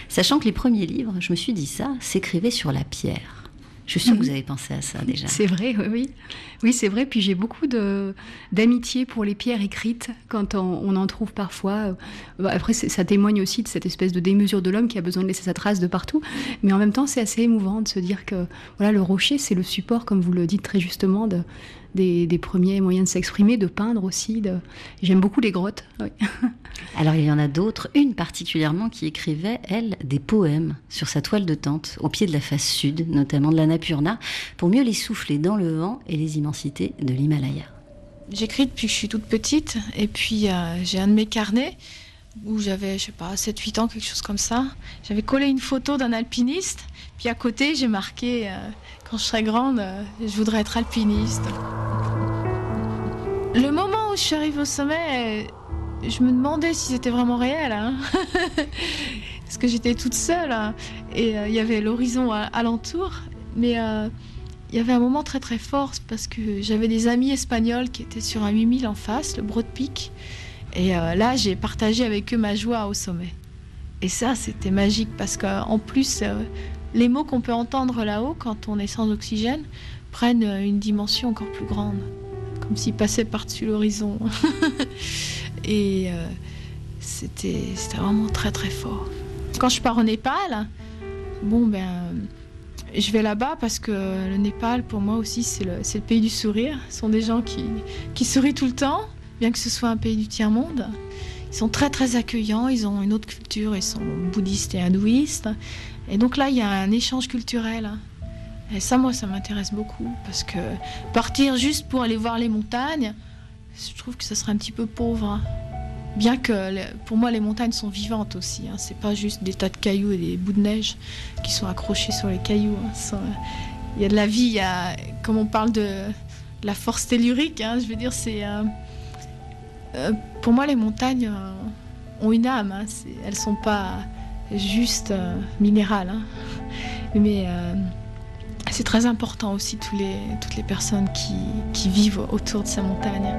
Speaker 2: Sachant que les premiers livres, je me suis dit ça, s'écrivaient sur la pierre. Je suis sûre que vous avez pensé à ça déjà.
Speaker 4: C'est vrai, oui, oui. Oui, c'est vrai. Puis j'ai beaucoup d'amitié pour les pierres écrites quand on, on en trouve parfois. Euh, bah, Après, ça témoigne aussi de cette espèce de démesure de l'homme qui a besoin de laisser sa trace de partout. Mais en même temps, c'est assez émouvant de se dire que voilà, le rocher, c'est le support, comme vous le dites très justement, de, des, des premiers moyens de s'exprimer, de peindre aussi. De... J'aime beaucoup les grottes. oui.
Speaker 2: Alors il y en a d'autres, une particulièrement qui écrivait, elle, des poèmes sur sa toile de tente, au pied de la face sud, notamment de la Napurna, pour mieux les souffler dans le vent et les immensités de l'Himalaya.
Speaker 8: J'écris depuis que je suis toute petite et puis euh, j'ai un de mes carnets où j'avais, je sais pas, 7-8 ans, quelque chose comme ça. J'avais collé une photo d'un alpiniste, puis à côté j'ai marqué euh, quand je serai grande, euh, je voudrais être alpiniste. Le moment où je suis arrivée au sommet, euh, je me demandais si c'était vraiment réel. hein. Parce que j'étais toute seule hein, et il y avait l'horizon alentour. Mais il y avait un moment très très fort parce que j'avais des amis espagnols qui étaient sur un 8000 en face, le Broad Peak. Et euh, là, j'ai partagé avec eux ma joie au sommet. Et ça, c'était magique parce qu'en plus, euh, les mots qu'on peut entendre là-haut quand on est sans oxygène prennent euh, une dimension encore plus grande, comme s'ils passaient par-dessus l'horizon. Et c'était vraiment très très fort. Quand je pars au Népal, bon ben je vais là-bas parce que le Népal, pour moi aussi, c'est le, pays du sourire. Ce sont des gens qui sourient tout le temps, bien que ce soit un pays du tiers-monde. Ils sont très très accueillants, ils ont une autre culture, ils sont bouddhistes et hindouistes. Et donc là, il y a un échange culturel. Et ça, moi, ça m'intéresse beaucoup parce que partir juste pour aller voir les montagnes, je trouve que ça serait un petit peu pauvre. Bien que pour moi, les montagnes sont vivantes aussi. Hein. C'est pas juste des tas de cailloux et des bouts de neige qui sont accrochés sur les cailloux. hein. Il y a de la vie, il y a, comme on parle de la force tellurique, hein, je veux dire, c'est. euh, euh, pour moi, les montagnes euh, ont une âme. Hein, elles sont pas juste euh, minérales. hein. Mais c'est très important aussi toutes les personnes qui, qui vivent autour de ces montagnes.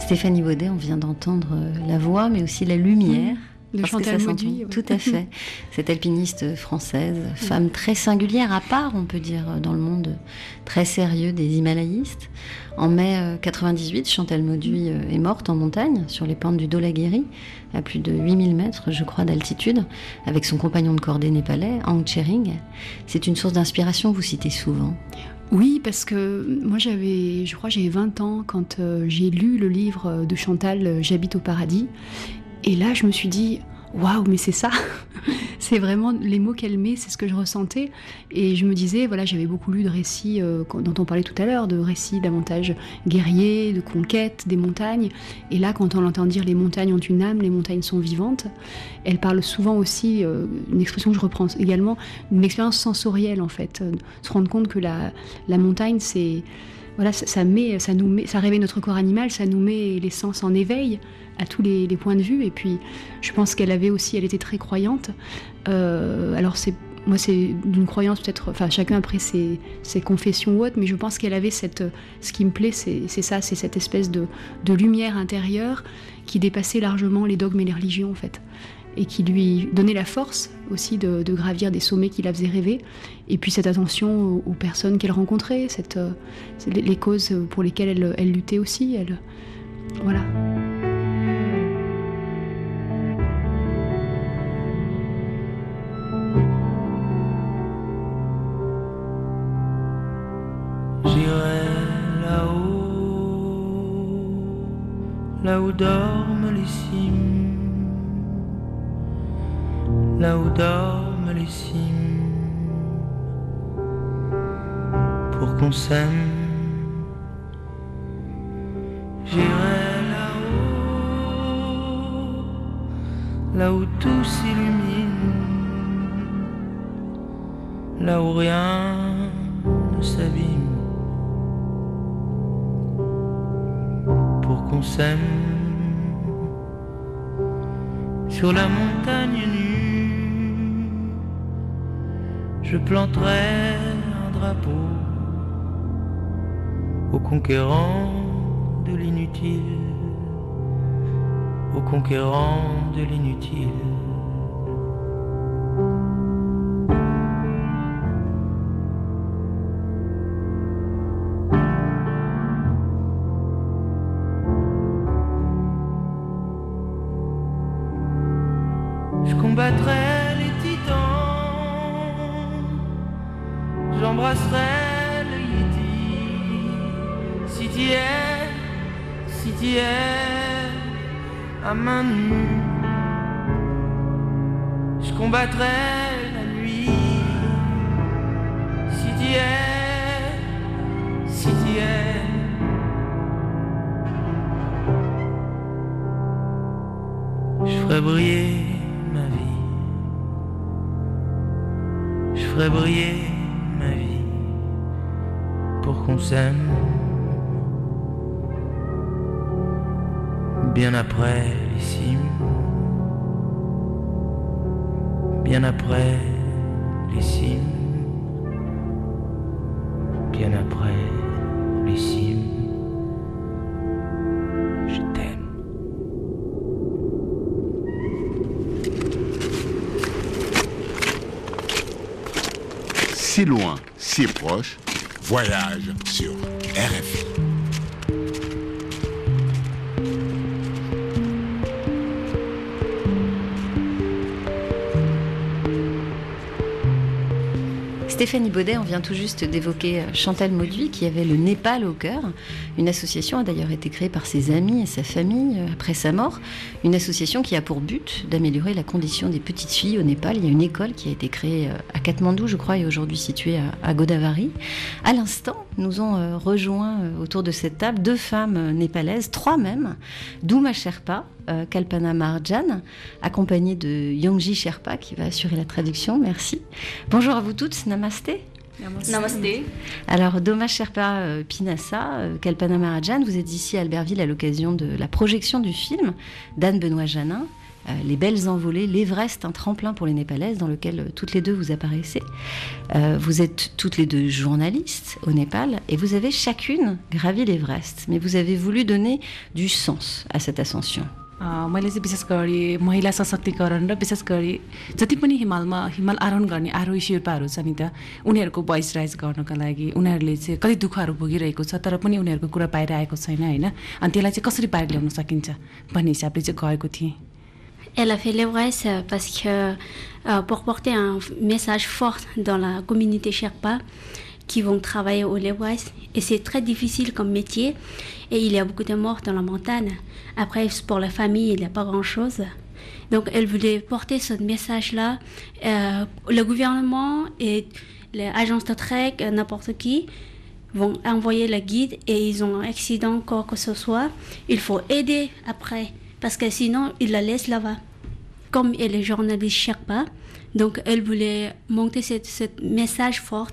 Speaker 2: Stéphanie Baudet, on vient d'entendre la voix, mais aussi la lumière.
Speaker 4: De
Speaker 2: Parce que
Speaker 4: Chantal
Speaker 2: ça
Speaker 4: Mauduit, ouais.
Speaker 2: Tout à fait. Cette alpiniste française, femme très singulière, à part, on peut dire, dans le monde très sérieux des Himalayistes. En mai euh, 98, Chantal Mauduit est morte en montagne, sur les pentes du Dholagiri, à plus de 8000 mètres, je crois, d'altitude, avec son compagnon de cordée népalais, Ang Chering. C'est une source d'inspiration, vous citez souvent.
Speaker 4: Oui, parce que moi j'avais, je crois, j'ai 20 ans quand euh, j'ai lu le livre de Chantal, euh, J'habite au paradis. Et là, je me suis dit, waouh, mais c'est ça C'est vraiment les mots qu'elle met, c'est ce que je ressentais. Et je me disais, voilà, j'avais beaucoup lu de récits euh, dont on parlait tout à l'heure, de récits davantage guerriers, de conquêtes, des montagnes. Et là, quand on entend dire les montagnes ont une âme, les montagnes sont vivantes, elle parle souvent aussi, euh, une expression que je reprends également, une expérience sensorielle en fait. Euh, se rendre compte que la, la montagne, c'est voilà, ça, ça met, ça nous met, ça réveille notre corps animal, ça nous met les sens en éveil à tous les, points de vue. Et puis, je pense qu'elle avait aussi, elle était très croyante. Euh, alors c'est moi, c'est d'une croyance peut-être, enfin chacun après ses, ses confessions ou autres, mais je pense qu'elle avait cette, ce qui me plaît, c'est ça, c'est cette espèce de, de lumière intérieure qui dépassait largement les dogmes et les religions en fait, et qui lui donnait la force aussi de, gravir des sommets qui la faisaient rêver, et puis cette attention aux, personnes qu'elle rencontrait, cette, euh, les causes pour lesquelles elle, elle luttait aussi, elle, voilà.
Speaker 9: Dorment les cimes, là où dorment les cimes, pour qu'on s'aime. J'irai là-haut, là où tout s'illumine, là où rien ne s'abîme. pour qu'on s'aime sur la montagne nue. Je planterai un drapeau aux conquérants de l'inutile, aux conquérants de l'inutile. Je
Speaker 10: voyage sur RFI.
Speaker 2: Stéphanie Baudet, on vient tout juste d'évoquer euh, Chantal Mauduit qui avait le Népal au cœur. Une association a d'ailleurs été créée par ses amis et sa famille euh, après sa mort. Une association qui a pour but d'améliorer la condition des petites filles au Népal. Il y a une école qui a été créée euh, à Katmandou, je crois, et aujourd'hui située à, Godavari. À l'instant, nous ont rejoint autour de cette table deux femmes népalaises, trois même, Douma Sherpa, euh, Kalpana Marjan, accompagnée de Yongji Sherpa qui va assurer la traduction. Merci. Bonjour à vous toutes, namasté.
Speaker 11: Namasté.
Speaker 2: Alors, Doma Sherpa euh, Pinassa, euh, Kalpana Marajan, vous êtes ici à Albertville à l'occasion de la projection du film d'Anne-Benoît Janin, Les Belles Envolées, l'Everest, un tremplin pour les Népalaises, dans lequel toutes les deux vous apparaissez. Vous êtes toutes les deux journalistes au Népal et vous avez chacune gravi l'Everest, mais vous avez voulu donner du sens à cette ascension.
Speaker 11: मैले चाहिँ विशेष गरी महिला सशक्तिकरण र विशेष गरी जति पनि हिमालमा हिमाल आरोहण गर्ने आरोही शेर्पाहरू छ नि त उनीहरूको भोइस राइज गर्नको लागि उनीहरूले चाहिँ कति दुःखहरू भोगिरहेको छ तर पनि उनीहरूको कुरा बाहिर आएको छैन होइन? अनि त्यसलाई चाहिँ कसरी बाहिर ल्याउन सकिन्छ भन्ने हिसाबले चाहिँ गएको थिएँ।
Speaker 12: Elle a fait parce que euh, pour porter un message fort dans la communauté Sherpa qui vont travailler au l'Everest et c'est très difficile comme métier et il y a beaucoup de morts dans la montagne. Après pour la famille il n'y a pas grand chose. Donc elle voulait porter ce message-là. Euh, le gouvernement et les agences de trek, n'importe qui vont envoyer le guide et ils ont un accident quoi que ce soit, il faut aider après parce que sinon ils la laissent là-bas. Comme elle est journaliste Sherpa, donc elle voulait monter ce message fort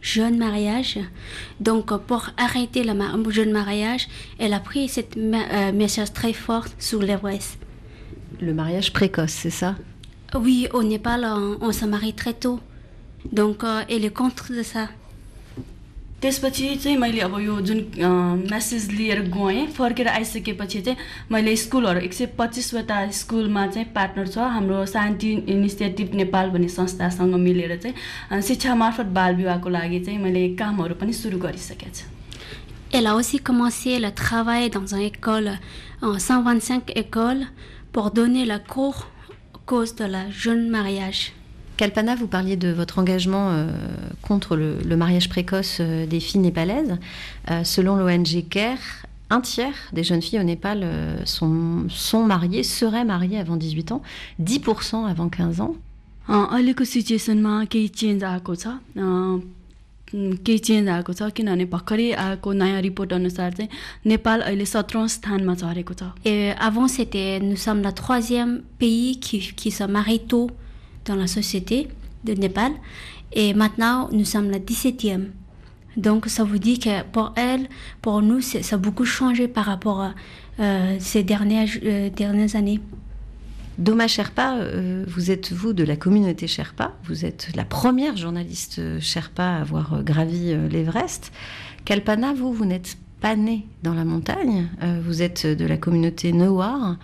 Speaker 12: jeunes mariages. Donc, euh, pour arrêter le ma- jeune mariage, elle a pris ce message très fort sur les Ouest.
Speaker 2: Le mariage précoce, c'est ça?
Speaker 12: Oui, au Népal, on, on se marie très tôt. Donc, euh, elle est contre de ça.
Speaker 13: त्यसपछि चाहिँ मैले अब यो जुन मेसेज लिएर गएँ फर्केर आइसकेपछि चाहिँ मैले स्कुलहरू एक सय पच्चिसवटा स्कुलमा चाहिँ पार्टनर छ हाम्रो शान्ति इनिसिएटिभ नेपाल भन्ने संस्थासँग मिलेर चाहिँ शिक्षा मार्फत बाल विवाहको लागि चाहिँ मैले कामहरू पनि सुरु गरिसकेको छु
Speaker 12: Elle a aussi commencé le travail dans une école, en 125 écoles, pour donner la cours cause de la jeune.
Speaker 2: Kalpana, vous parliez de votre engagement euh, contre le, le mariage précoce euh, des filles népalaises. Euh, selon l'ONG CARE, un tiers des jeunes filles au Népal euh, sont, sont mariées, seraient mariées avant 18 ans, 10% avant 15 ans.
Speaker 13: अ, अहिलेको सिचुएसनमा केही चेन्ज आएको छ अ, उम्, केही चेन्ज आएको छ किनभने भर्खरै आएको नयाँ रिपोर्ट अनुसार चाहिँ नेपाल अहिले सत्रौँ स्थानमा झरेको छ
Speaker 12: Et avant, c'était, nous sommes le troisième pays qui, qui se marie tôt dans la société de Népal. Et maintenant, nous sommes le 17e. Donc, ça vous dit que pour elle, pour nous, ça a beaucoup changé par rapport à euh, ces dernières, euh, dernières années.
Speaker 2: Doma Sherpa, euh, vous êtes vous de la communauté Sherpa, vous êtes la première journaliste Sherpa à avoir gravi l'Everest. Kalpana, vous, vous n'êtes pas née dans la montagne, vous êtes de la communauté Newar,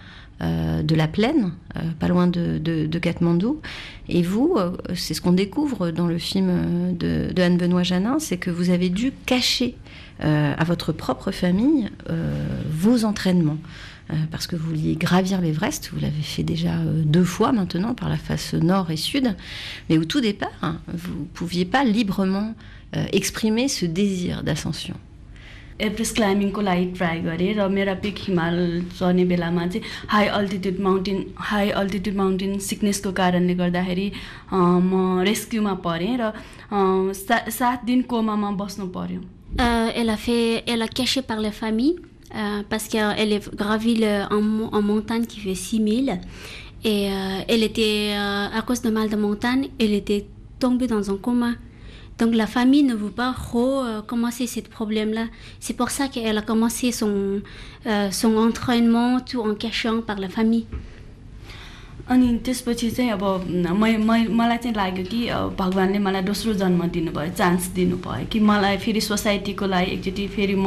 Speaker 2: euh, de la plaine, euh, pas loin de, Katmandou. Et vous, euh, c'est ce qu'on découvre dans le film de, Anne-Benoît Janin, c'est que vous avez dû cacher à votre propre famille vos entraînements. Parce que vous vouliez gravir l'Everest, vous l'avez fait déjà deux fois maintenant par la face nord et sud, mais au tout départ, hein, vous ne pouviez pas librement exprimer ce désir d'ascension.
Speaker 13: Everest क्लाइम्बिङको लागि ट्राई गरेँ र मेरा पिक हिमाल चढ्ने बेलामा चाहिँ high altitude mountain high altitude mountain सिकनेसको कारणले गर्दाखेरि अ, म रेस्क्युमा परेँ र अ, सा सात दिन कोमामा बस्नु पर्यो
Speaker 12: Euh, elle, a fait, elle a caché par la famille euh, parce qu'elle est gravie le- en, mo- en montagne qui fait 6000 et euh, elle était, euh, à cause de mal de montagne, elle était tombée dans un coma. Donc la famille ne veut pas trop euh, commencer ce problème-là. C'est pour ça qu'elle a commencé son, euh, son entraînement tout en cachant par la famille.
Speaker 13: अनि त्यसपछि चाहिँ अब मै मै मलाई चाहिँ लाग्यो कि अब भगवान्ले मलाई दोस्रो जन्म दिनुभयो चान्स दिनुभयो कि मलाई फेरि सोसाइटीको लागि एकचोटि फेरि म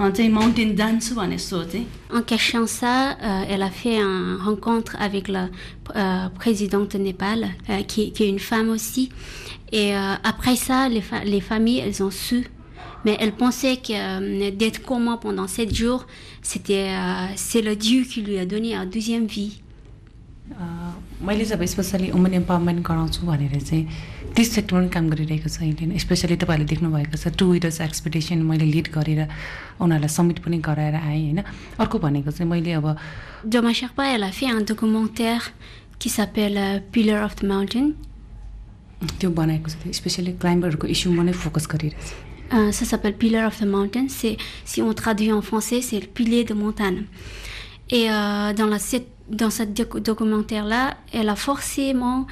Speaker 13: अ, चाहिँ माउन्टेन जान्छु भन्ने सोचेँ
Speaker 12: En cachant ça, euh, elle a fait une rencontre avec la euh, présidente de Népal, euh, qui, qui est une femme aussi. Et euh, après ça, les, fa- les familles, elles ont su. Mais elles pensaient que euh, d'être coma pendant sept jours, c'était euh, c'est le Dieu qui lui a donné une deuxième vie.
Speaker 11: मैले जब specially women empowerment गराउँछु भनेर चाहिँ त्यस सेक्टरमा पनि काम गरिरहेको छ अहिले स्पेसली तपाईँहरूले देख्नुभएको छ टु विडर्स एक्सपेक्टेसन मैले लिड गरेर उनीहरूलाई समिट पनि गराएर आएँ होइन अर्को भनेको चाहिँ मैले अब
Speaker 12: Doma Sherpa, elle a fait un documentaire qui s'appelle euh, Pillar of the Mountain.
Speaker 11: त्यो बनाएको छ स्पेसली क्लाइम्बरहरूको इस्युमा नै फोकस गरिरहेछ
Speaker 12: Euh, ça s'appelle Pillar of the Mountain. C'est, si on traduit en français, c'est le pilier de montagne. Et euh, dans, la, cette- dans ce doc- documentaire-là, elle a forcément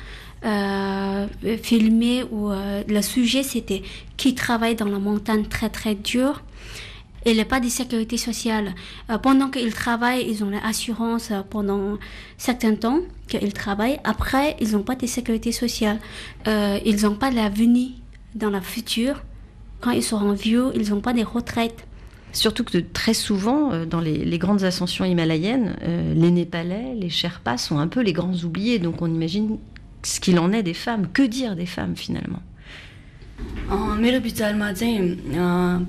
Speaker 12: euh, filmé où euh, le sujet c'était qui travaille dans la montagne très très dur. N'y a pas de sécurité sociale. Euh, pendant qu'ils travaillent, ils ont l'assurance euh, pendant certains temps qu'ils travaillent. Après, ils n'ont pas de sécurité sociale. Euh, ils n'ont pas d'avenir dans le futur. Quand ils seront vieux, ils n'ont pas de retraite.
Speaker 2: Surtout que très souvent, dans les, grandes ascensions himalayennes, les Népalais, les Sherpas sont un peu les grands oubliés. Donc on imagine ce qu'il en est des femmes. Que dire des femmes finalement?
Speaker 13: मेरो विचारमा चाहिँ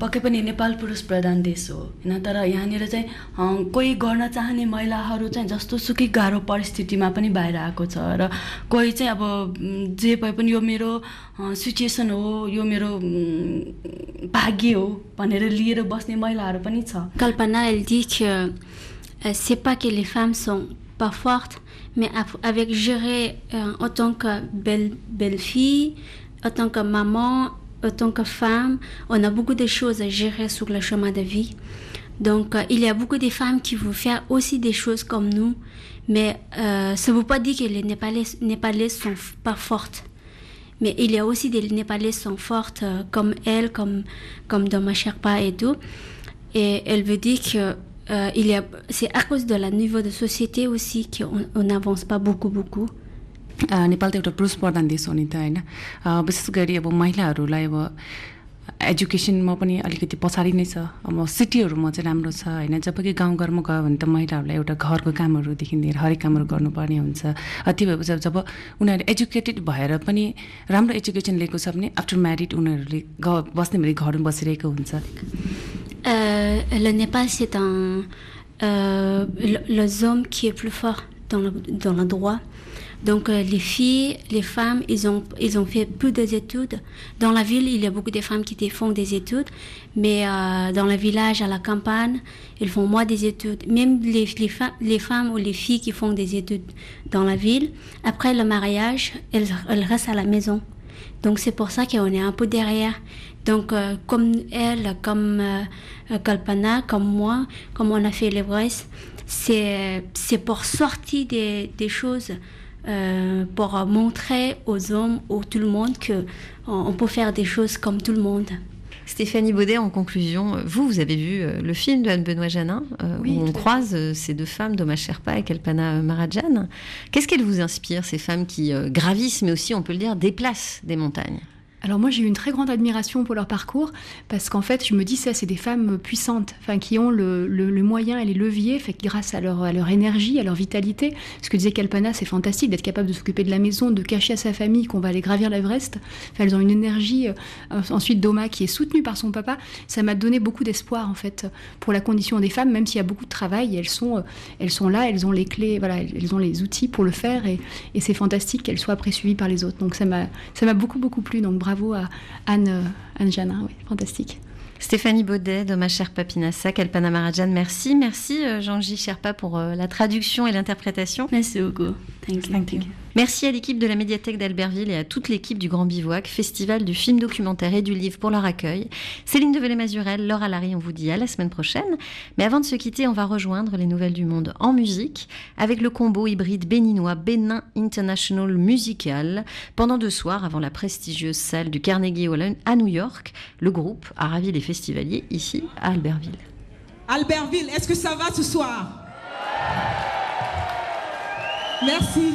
Speaker 13: पक्कै पनि नेपाल पुरुष प्रधान देश हो। होइन तर यहाँनिर चाहिँ कोही गर्न चाहने महिलाहरू चाहिँ जस्तो सुकै गाह्रो परिस्थितिमा पनि बाहिर आएको छ र कोही चाहिँ अब जे भए पनि यो मेरो सिचुएसन हो यो मेरो भाग्य हो भनेर लिएर बस्ने महिलाहरू पनि छ।
Speaker 12: elle dit que euh, mais avec gérer que belle, belle fille, en tant que maman, en tant que femme, on a beaucoup de choses à gérer sur le chemin de vie. Donc, euh, il y a beaucoup de femmes qui vont faire aussi des choses comme nous, mais euh, ça ne veut pas dire que les Népalais, Népalais sont pas fortes. Mais il y a aussi des Népalais qui sont fortes euh, comme elle, comme, comme Doma Sherpa et tout. Et elle veut dire que c'est à cause de la niveau de société aussi qu'on on n'avance pas beaucoup, beaucoup.
Speaker 11: Nepal त एउटा पुरुष प्रधान देश हो नि त होइन। विशेष गरी अब महिलाहरूलाई अब एजुकेसनमा पनि अलिकति पछाडि नै छ। अब सिटीहरूमा चाहिँ राम्रो छ होइन। जब कि गाउँघरमा गयो भने त महिलाहरूलाई एउटा घरको कामहरूदेखि लिएर हरेक कामहरू गर्नुपर्ने हुन्छ। त्यो भएपछि जब उनीहरू एजुकेटेड भएर पनि राम्रो एजुकेसन लिएको छ भने आफ्टर म्यारिड उनीहरूले ग बस्ने भने घरमा बसिरहेको हुन्छ।
Speaker 12: Euh, le qui est plus fort dans le, dans le droit. Donc, euh, les filles, les femmes, ils ont, ils ont fait plus d'études. Dans la ville, il y a beaucoup de femmes qui font des études, mais euh, dans le village, à la campagne, ils font moins des études. Même les, les, les femmes ou les filles qui font des études dans la ville, après le mariage, elles, elles restent à la maison. Donc c'est pour ça qu'on est un peu derrière. Donc euh, comme elle, comme euh, Kalpana, comme moi, comme on a fait c'est c'est pour sortir des, des choses, euh, pour montrer aux hommes, ou tout le monde que on, peut faire des choses comme tout le monde.
Speaker 2: Stéphanie Baudet, en conclusion, vous, vous avez vu euh, le film de Anne-Benoît Janin, euh,
Speaker 4: Oui,
Speaker 2: où on croise euh, ces deux femmes, Doma Sherpa et Kalpana Marajan. Qu'est-ce qu'elles vous inspirent, ces femmes qui euh, gravissent, mais aussi, on peut le dire, déplacent des montagnes?
Speaker 4: Alors moi j'ai eu une très grande admiration pour leur parcours parce qu'en fait je me dis ça c'est des femmes puissantes, enfin qui ont le, le- moyen et les leviers, fait grâce à leur, à leur énergie, à leur vitalité, ce que disait Kalpana c'est fantastique d'être capable de s'occuper de la maison, de cacher à sa famille qu'on va aller gravir l'Everest. Enfin, elles ont une énergie. euh, ensuite Doma qui est soutenue par son papa, ça m'a donné beaucoup d'espoir en fait pour la condition des femmes, même s'il y a beaucoup de travail, elles sont, euh, elles sont là, elles ont les clés, voilà, elles ont les outils pour le faire et, et c'est fantastique qu'elles soient après suivies par les autres. Donc ça m'a beaucoup beaucoup plu. Donc bravo à Anne, Anne Janin, oui, fantastique.
Speaker 2: Stéphanie Baudet, Doma Sherpa Pinassa, Kalpana Marajan, merci. Merci euh, Jean-J. Sherpa pour euh, la traduction et l'interprétation.
Speaker 13: Merci beaucoup. Thank you.
Speaker 11: Thank you.
Speaker 2: Merci à l'équipe de la médiathèque d'Albertville et à toute l'équipe du Grand Bivouac, festival du film documentaire et du livre pour leur accueil. Céline Develay-Mazurel, Laura Larry, on vous dit à la semaine prochaine. Mais avant de se quitter, on va rejoindre les nouvelles du monde en musique avec le combo hybride béninois Bénin International Musical. Pendant deux soirs, avant la prestigieuse salle du Carnegie Hall à New York, le groupe a ravi les festivaliers ici à Albertville.
Speaker 14: Albertville, est-ce que ça va ce soir? Merci.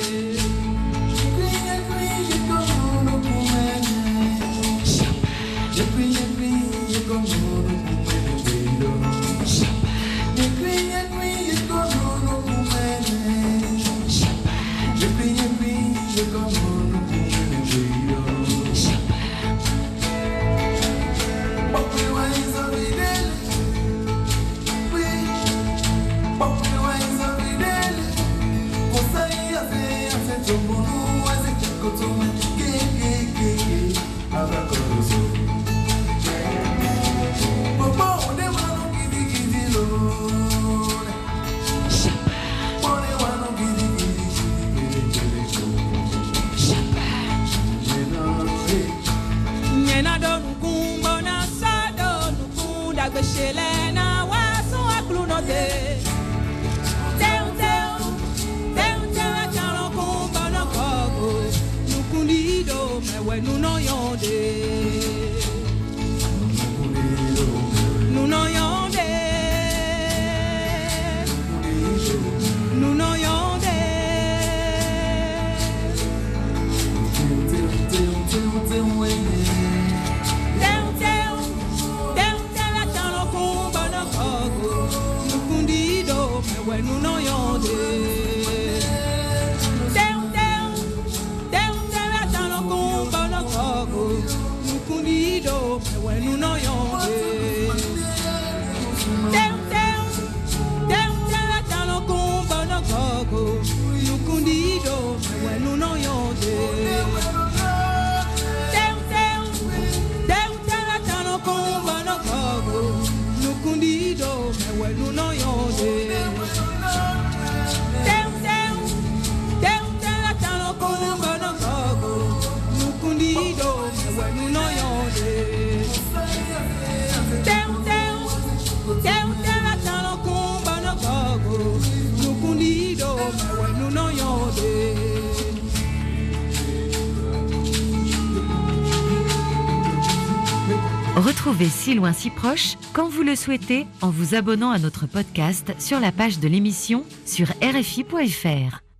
Speaker 14: Chile.
Speaker 15: Retrouvez Si loin si proche quand vous le souhaitez en vous abonnant à notre podcast sur la page de l'émission sur rfi.fr.